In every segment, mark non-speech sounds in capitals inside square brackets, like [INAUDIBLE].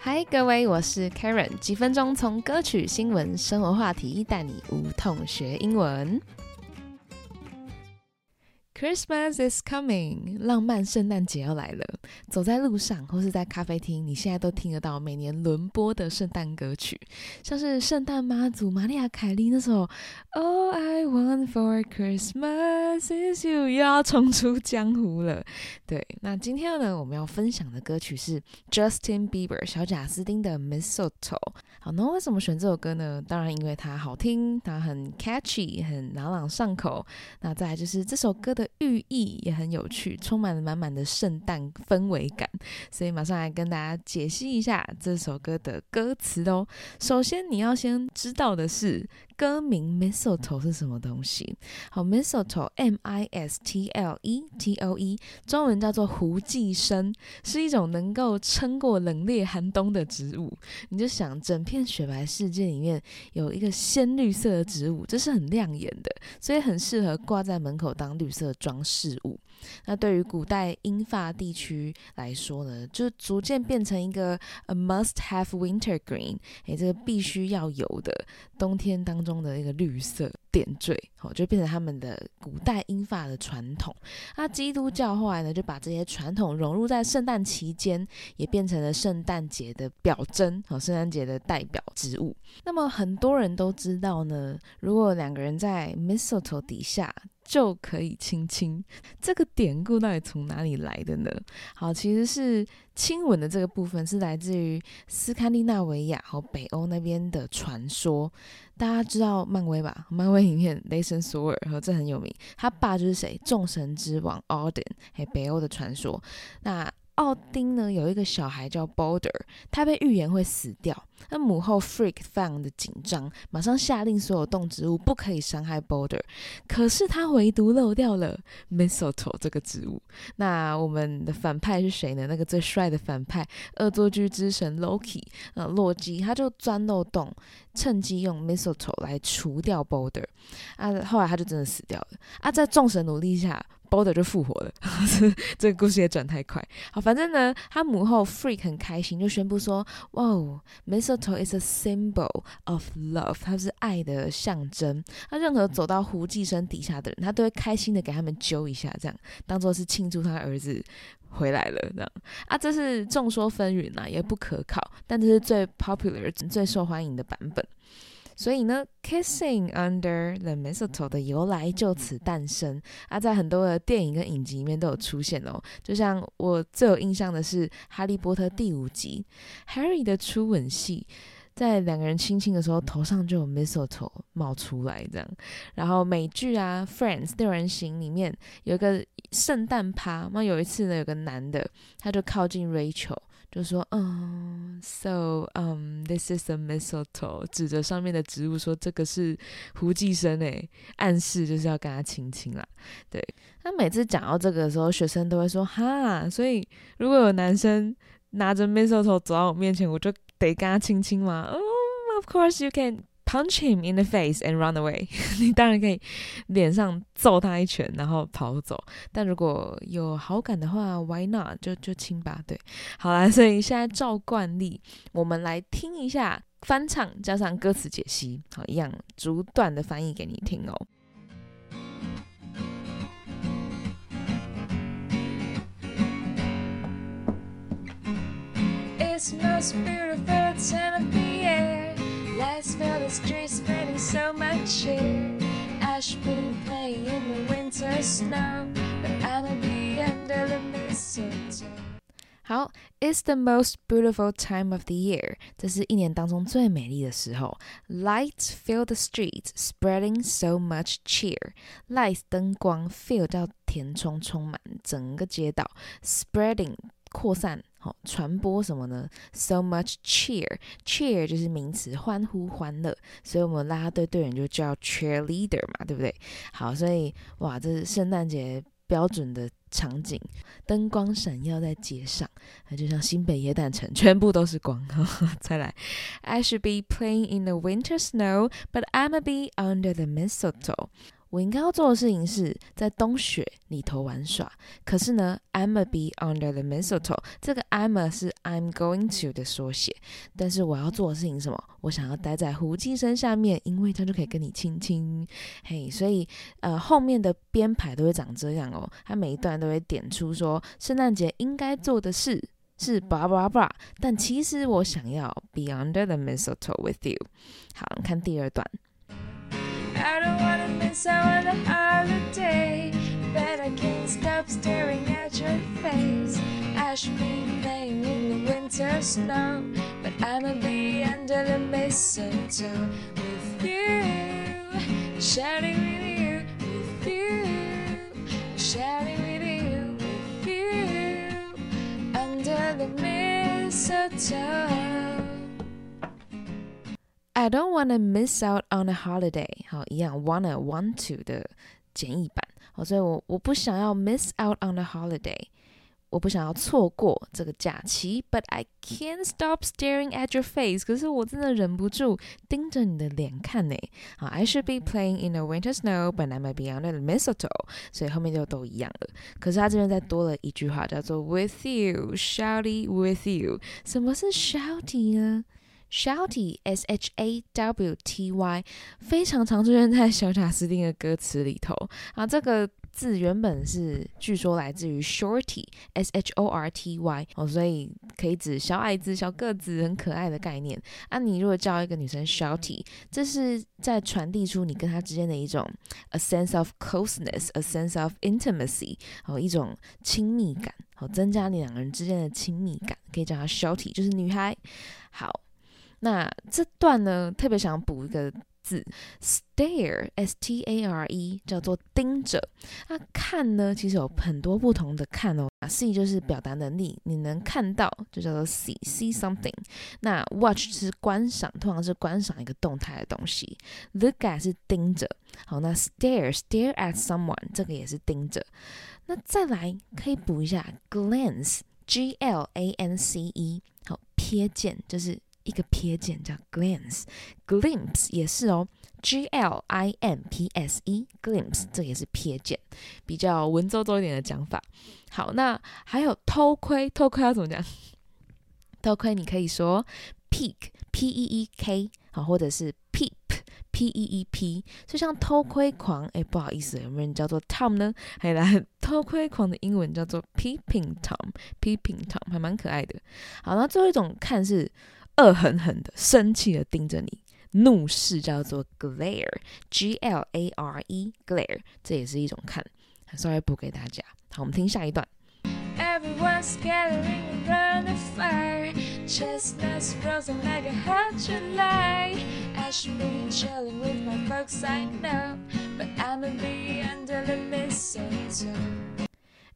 嗨，各位，我是 Karen，几分钟从歌曲、新闻、生活话题带你无痛学英文。Christmas is coming，浪漫圣诞节要来了。走在路上或是在咖啡厅，你现在都听得到每年轮播的圣诞歌曲，像是圣诞妈祖玛利亚凯莉那首 All I Want for Christmas is You，又要冲出江湖了。对，那今天呢，我们要分享的歌曲是 Justin Bieber 小贾斯汀的 Mistletoe。好，那为什么选这首歌呢？当然因为它好听，它很 catchy，很朗朗上口。那再来就是这首歌的。寓意也很有趣，充满了满满的圣诞氛围感，所以马上来跟大家解析一下这首歌的歌词哦。首先你要先知道的是。歌名 Mistletoe 是什么东西？好，Mistletoe，M I S T L E T O E，中文叫做胡寄生，是一种能够撑过冷冽寒冬的植物。你就想，整片雪白世界里面有一个鲜绿色的植物，这是很亮眼的，所以很适合挂在门口当绿色装饰物。那对于古代英法地区来说呢，就逐渐变成一个 a must have winter green，诶，这个必须要有的冬天当中的一个绿色点缀，哦，就变成他们的古代英法的传统。那基督教后来呢，就把这些传统融入在圣诞期间，也变成了圣诞节的表征，哦，圣诞节的代表植物。那么很多人都知道呢，如果两个人在 mistletoe 底下。就可以亲亲，这个典故到底从哪里来的呢？好，其实是亲吻的这个部分是来自于斯堪的纳维亚和北欧那边的传说。大家知道漫威吧？漫威里面雷神索尔和这很有名，他爸就是谁？众神之王 Odin，还北欧的传说。那奥丁呢有一个小孩叫 Boulder，他被预言会死掉。那母后 Freak 非常的紧张，马上下令所有动植物不可以伤害 Balder。可是他唯独漏掉了 Mistletoe 这个植物。那我们的反派是谁呢？那个最帅的反派恶作剧之神 Loki，呃，洛基，他就钻漏洞，趁机用 Mistletoe 来除掉 Balder。啊，后来他就真的死掉了。啊，在众神努力下。Boulder 就复活了，[LAUGHS] 这个故事也转太快。好，反正呢，他母后 Freak 很开心，就宣布说：“哇哦，没，Mistletoe is a symbol of love，它是爱的象征。那任何走到胡继生底下的人，他都会开心的给他们揪一下，这样当做是庆祝他儿子回来了。这样啊，这是众说纷纭啊，也不可靠，但这是最 popular、最受欢迎的版本。”所以呢，kissing under the mistletoe 的由来就此诞生啊，在很多的电影跟影集里面都有出现哦。就像我最有印象的是《哈利波特》第五集，Harry 的初吻戏，在两个人亲亲的时候，头上就有 mistletoe 冒出来这样。然后美剧啊，《Friends》六人行里面有一个圣诞趴，那有一次呢，有个男的他就靠近 Rachel。就说，嗯，so，嗯，this is a mistletoe，指着上面的植物说，这个是胡寄生诶，暗示就是要跟他亲亲啦。对，那每次讲到这个的时候，学生都会说，哈，所以如果有男生拿着 mistletoe 走到我面前，我就得跟他亲亲吗？哦，of course you can。Punch him in the face and run away。[LAUGHS] 你当然可以脸上揍他一拳，然后跑走。但如果有好感的话，Why not？就就亲吧。对，好啦，所以现在照惯例，我们来听一下翻唱加上歌词解析，好，一样逐段的翻译给你听哦。It's most beautiful Lights fill the streets, spreading so much cheer. Ash been playing in the winter snow, but I'll be under the mistletoe. 好，It's the most beautiful time of the year。这是一年当中最美丽的时候。Lights fill the streets, spreading so much cheer. Lights 灯光，fill 叫填充、充满整个街道，spreading 扩散。 好，传播什么呢？So much cheer，cheer 就是名词，欢呼、欢乐，所以我们拉队队员就叫 cheerleader 嘛，对不对？好，所以哇，这是圣诞节标准的场景，灯光闪耀在街上，那就像新北耶诞城，全部都是光。再来，I should be playing in the winter snow，but I'm a be under the mistletoe。我应该要做的事情是在冬雪里头玩耍。可是呢，I'm a be under the mistletoe。这个 I'm a 是 I'm going to 的缩写。但是我要做的事情是什么？我想要待在胡姬生下面，因为他就可以跟你亲亲。嘿，所以呃后面的编排都会长这样哦。它每一段都会点出说圣诞节应该做的事是 blah blah blah。但其实我想要 be under the mistletoe with you。好，看第二段。Out on the holiday, but I can't stop staring at your face. I should be playing in the winter snow, but I'ma be under the mistletoe with you, shouting with you, with you, shouting with you, with you, under the mistletoe. I don't wanna miss out on a holiday。好，一样，wanna want to 的简易版。好，所以我我不想要 miss out on a holiday，我不想要错过这个假期。But I can't stop staring at your face。可是我真的忍不住盯着你的脸看呢。好，I should be playing in the winter snow, but I might be under the mistletoe。所以后面就都一样了。可是他这边再多了一句话，叫做 with you, shouty with you。什么是 shouty 呢 ？Shouty, S H A W T Y，非常常出现在小贾斯汀的歌词里头啊。这个字原本是据说来自于 Shorty, S H O R T Y 哦，所以可以指小矮子、小个子、很可爱的概念。啊，你如果叫一个女生 Shouty，这是在传递出你跟她之间的一种 a sense of closeness, a sense of intimacy，哦，一种亲密感，好，增加你两个人之间的亲密感，可以叫她 Shouty，就是女孩。好。那这段呢，特别想补一个字，stare，s t a r e，叫做盯着。那看呢，其实有很多不同的看哦。see 就是表达能力，你能看到就叫做 see，see something。那 watch 是观赏，通常是观赏一个动态的东西。look at 是盯着。好，那 stare，stare at someone，这个也是盯着。那再来可以补一下 glance，g l a n c e，好，瞥见就是。一个瞥见叫 glimpse，glimpse 也是哦，G L I M P S E，glimpse 这也是瞥见，比较文绉绉一点的讲法。好，那还有偷窥，偷窥要怎么讲？[LAUGHS] 偷窥你可以说 peek，P E E K，好，或者是 peep，P E E P。就像偷窥狂，哎，不好意思，有没有人叫做 Tom 呢？还有来 [LAUGHS] 偷窥狂的英文叫做 peeping Tom，peeping Tom 还蛮可爱的。好，那最后一种看是。恶狠狠的、生气的盯着你，怒视叫做 glare，G L A R E，glare，这也是一种看。稍微补给大家。好，我们听下一段。Everyone's gathering around the fire, chestnuts roasting like a hot July. I should be chilling with my folks, I know, but I'ma be under the mistletoe.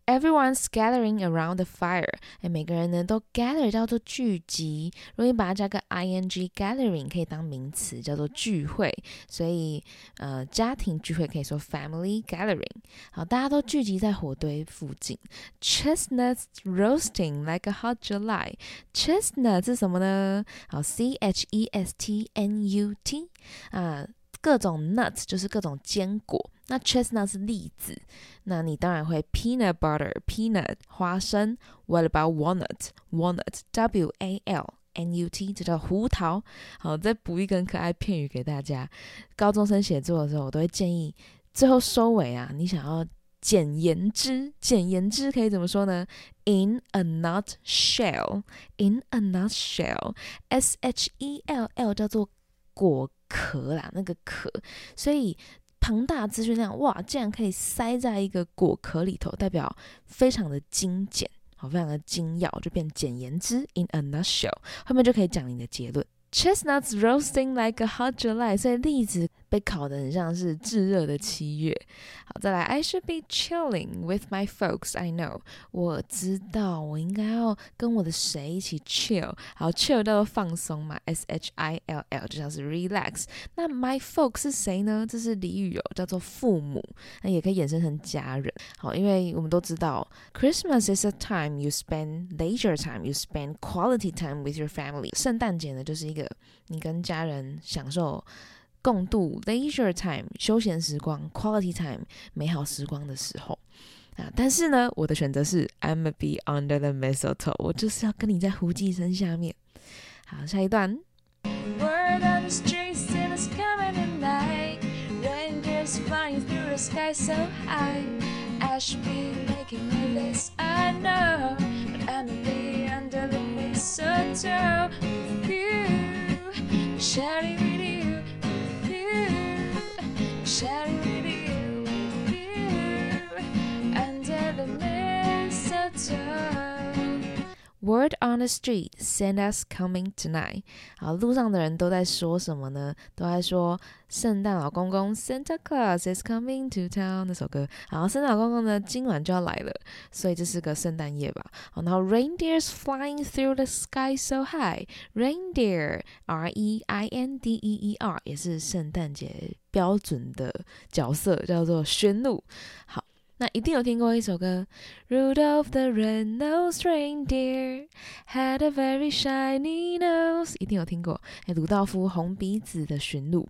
Everyone's gathering around the fire，哎，每个人呢都 gather 叫做聚集，容易把它加个 ing，gathering 可以当名词，叫做聚会。所以，呃，家庭聚会可以说 family gathering。好，大家都聚集在火堆附近。Chestnuts roasting like a hot July。Chestnut 是什么呢？好，C H E S T N U T 啊。各种 nuts 就是各种坚果，那 chestnut 是栗子，那你当然会 peanut butter peanut 花生。What about walnut walnut W A L N U T 这叫胡桃。好，再补一根可爱片语给大家。高中生写作的时候，我都会建议最后收尾啊，你想要简言之，简言之可以怎么说呢？In a nutshell，in a nutshell，S H E L L 叫做果。壳啦，那个壳，所以庞大资讯量哇，竟然可以塞在一个果壳里头，代表非常的精简，好，非常的精要，就变简言之，in a nutshell，后面就可以讲你的结论。Chestnuts roasting like a hot July，所以例子。被烤得很像是炙热的七月。好，再来，I should be chilling with my folks. I know，我知道我应该要跟我的谁一起 chill。好，chill 叫做放松嘛，S H I L L 就像是 relax。那 my folks 是谁呢？这是俚语哦，叫做父母。那也可以衍生成家人。好，因为我们都知道，Christmas is a time you spend leisure time, you spend quality time with your family。圣诞节呢，就是一个你跟家人享受。共度 leisure time 休闲时光，quality time 美好时光的时候啊。但是呢，我的选择是 I'm a be under the mistletoe，我就是要跟你在胡姬生下面。好，下一段。Word on the streets and it's coming at night. Reindeers flying through the sky so high. I should be making a list, I know, but I'm a be under the mistletoe with you, sharing sharing with you, you, under the mistletoe. Word on the street, Santa's coming tonight。好，路上的人都在说什么呢？都在说圣诞老公公 Santa Claus is coming to town 那首歌。好，圣诞老公公呢今晚就要来了，所以这是个圣诞夜吧。好，然后 Reindeers flying through the sky so high。Reindeer R E I N D E E R 也是圣诞节标准的角色，叫做驯鹿。好。 那一定有听过一首歌，Rudolph the red-nosed reindeer had a very shiny nose，一定有听过。哎，鲁道夫红鼻子的驯鹿。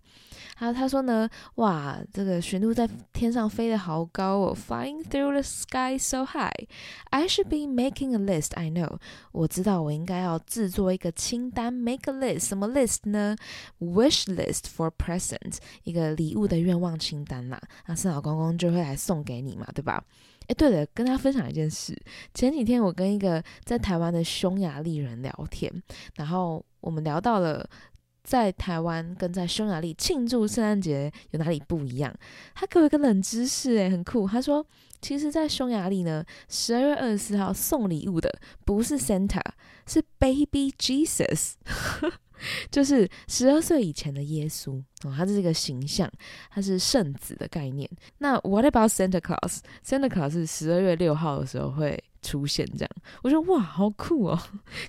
还有他说呢，哇，这个驯鹿在天上飞得好高哦，flying through the sky so high。I should be making a list. I know，我知道我应该要制作一个清单，make a list。什么 list 呢？Wish list for present，一个礼物的愿望清单啦。那圣老公公就会来送给你嘛，对吧？哎，对了，跟他分享一件事。前几天我跟一个在台湾的匈牙利人聊天，然后我们聊到了。在台湾跟在匈牙利庆祝圣诞节有哪里不一样？他给我一个冷知识，诶，很酷。他说，其实，在匈牙利呢，十二月二十四号送礼物的不是 Santa，是 Baby Jesus，就是十二岁以前的耶稣哦。他是一个形象，他是圣子的概念。那 What about Santa Claus？Santa Claus 是十二月六号的时候会出现，这样。我觉得哇，好酷哦，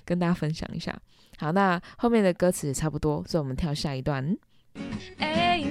跟大家分享一下。好，那后面的歌词也差不多，所以我们跳下一段。A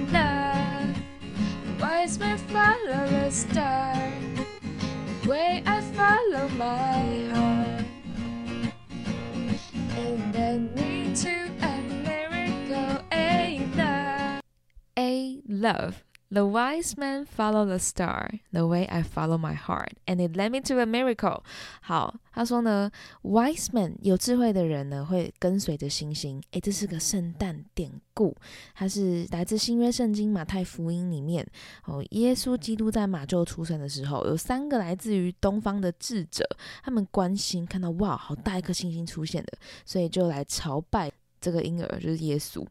love。The wise man follow the star the way I follow my heart, and it led me to a miracle. 好，他说呢，wise man 有智慧的人呢会跟随着星星。诶，这是个圣诞典故，它是来自新约圣经马太福音里面。哦，耶稣基督在马厩出生的时候，有三个来自于东方的智者，他们关心看到哇，好大一颗星星出现的，所以就来朝拜这个婴儿，就是耶稣。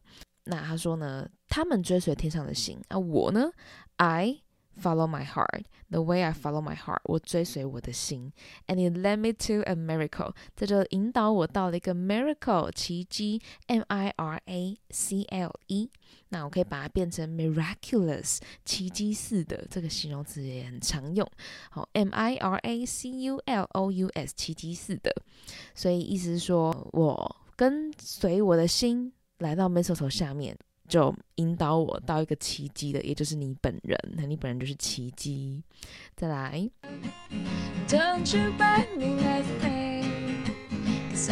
那他说呢？他们追随天上的星，那我呢？I follow my heart the way I follow my heart，我追随我的心。And it led me to a miracle，这就引导我到了一个 miracle 奇迹，M I R A C L E。那我可以把它变成 miraculous 奇迹似的，这个形容词也很常用。好，M I R A C U L O U S 奇迹似的，所以意思是说我跟随我的心。来到 mistletoe 下面，就引导我到一个奇迹的，也就是你本人。那你本人就是奇迹。再来。Don't you buy me nothing? Cause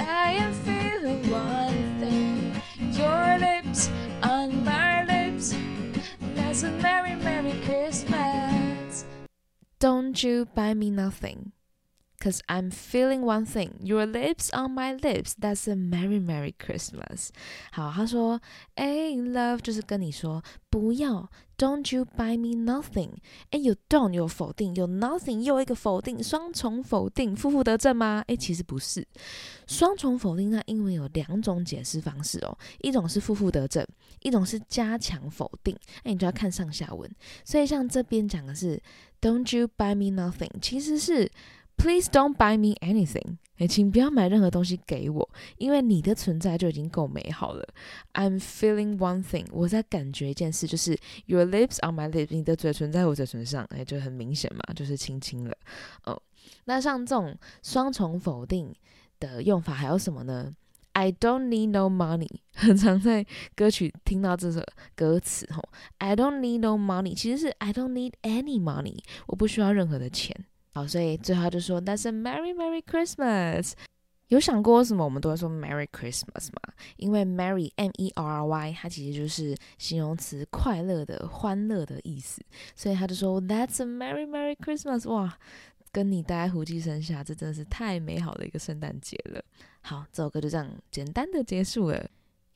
Cause I'm feeling one thing, your lips on my lips. That's a merry merry Christmas. 好，他说，哎，love 就是跟你说不要，Don't you buy me nothing？哎，有 don't 有否定，有 nothing 又一个否定，双重否定，负负得正吗？哎，其实不是，双重否定那英文有两种解释方式哦，一种是负负得正，一种是加强否定。哎，你就要看上下文。所以像这边讲的是 Don't you buy me nothing？其实是 Please don't buy me anything。哎，请不要买任何东西给我，因为你的存在就已经够美好了。I'm feeling one thing，我在感觉一件事，就是 Your lips on my lips，你的嘴唇在我嘴唇上，哎，就很明显嘛，就是亲亲了。哦，那像这种双重否定的用法还有什么呢？I don't need no money，很常在歌曲听到这首歌词吼。I don't need no money，其实是 I don't need any money，我不需要任何的钱。好，所以最后就说 That's a merry merry Christmas。有想过为什么我们都会说 Merry Christmas 吗？因为 Merry M E R R Y 它其实就是形容词快乐的、欢乐的意思，所以他就说 That's a Merry Merry Christmas！哇，跟你待在胡姬生下，这真的是太美好的一个圣诞节了。好，这首歌就这样简单的结束了。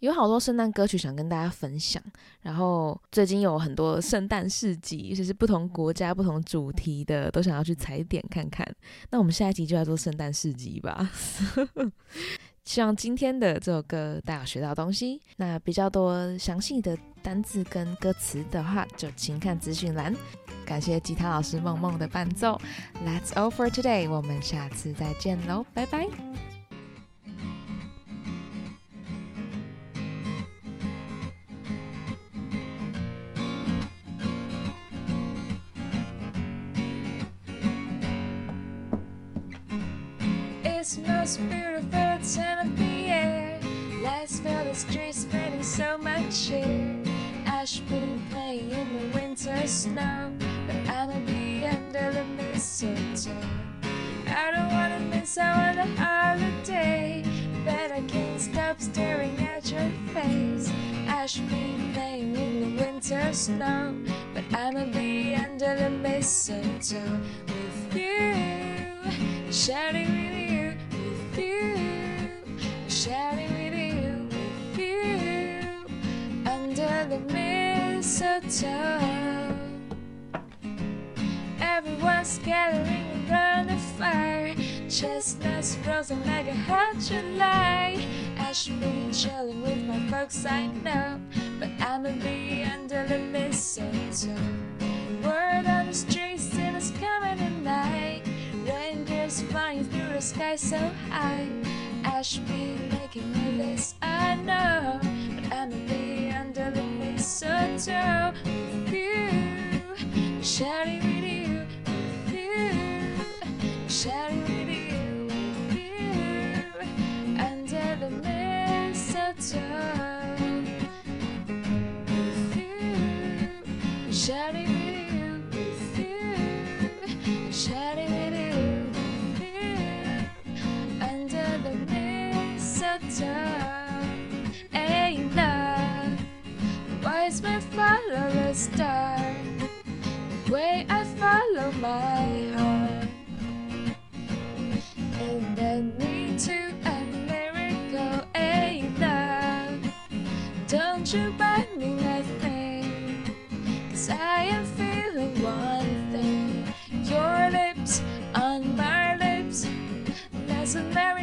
有好多圣诞歌曲想跟大家分享，然后最近有很多圣诞市集，尤其是不同国家、不同主题的，都想要去踩点看看。那我们下一集就来做圣诞市集吧。[LAUGHS] 希望今天的这首歌大家学到东西。那比较多详细的单字跟歌词的话，就请看资讯栏。感谢吉他老师梦梦的伴奏。That's all for today，我们下次再见喽，拜拜。Most beautiful time of the year. Let's feel the streets spreading so much cheer. Ash been playing in the winter snow, but I'ma be under the mistletoe. I don't wanna miss out on the holiday, but I can't stop staring at your face. Ash been playing in the winter snow, but I'ma be under the mistletoe with you, shouting mistletoe. Everyone's gathering around the fire, chestnuts roasting like a hot July. I should be chilling with my folks, I know, but I'ma be under the mistletoe. Word on the streets, and it's coming at night. Reindeers flying through the sky so high. I should be making a list, I know, but I'ma be under the mistletoe with you, shouting with you, with you, shouting with you, with you, under the mistletoe with you, shouting I follow a star, the way I follow my heart. And I need to a miracle either. Don't you buy me nothing, cause I am feeling one thing. Your lips on my lips, that's a miracle.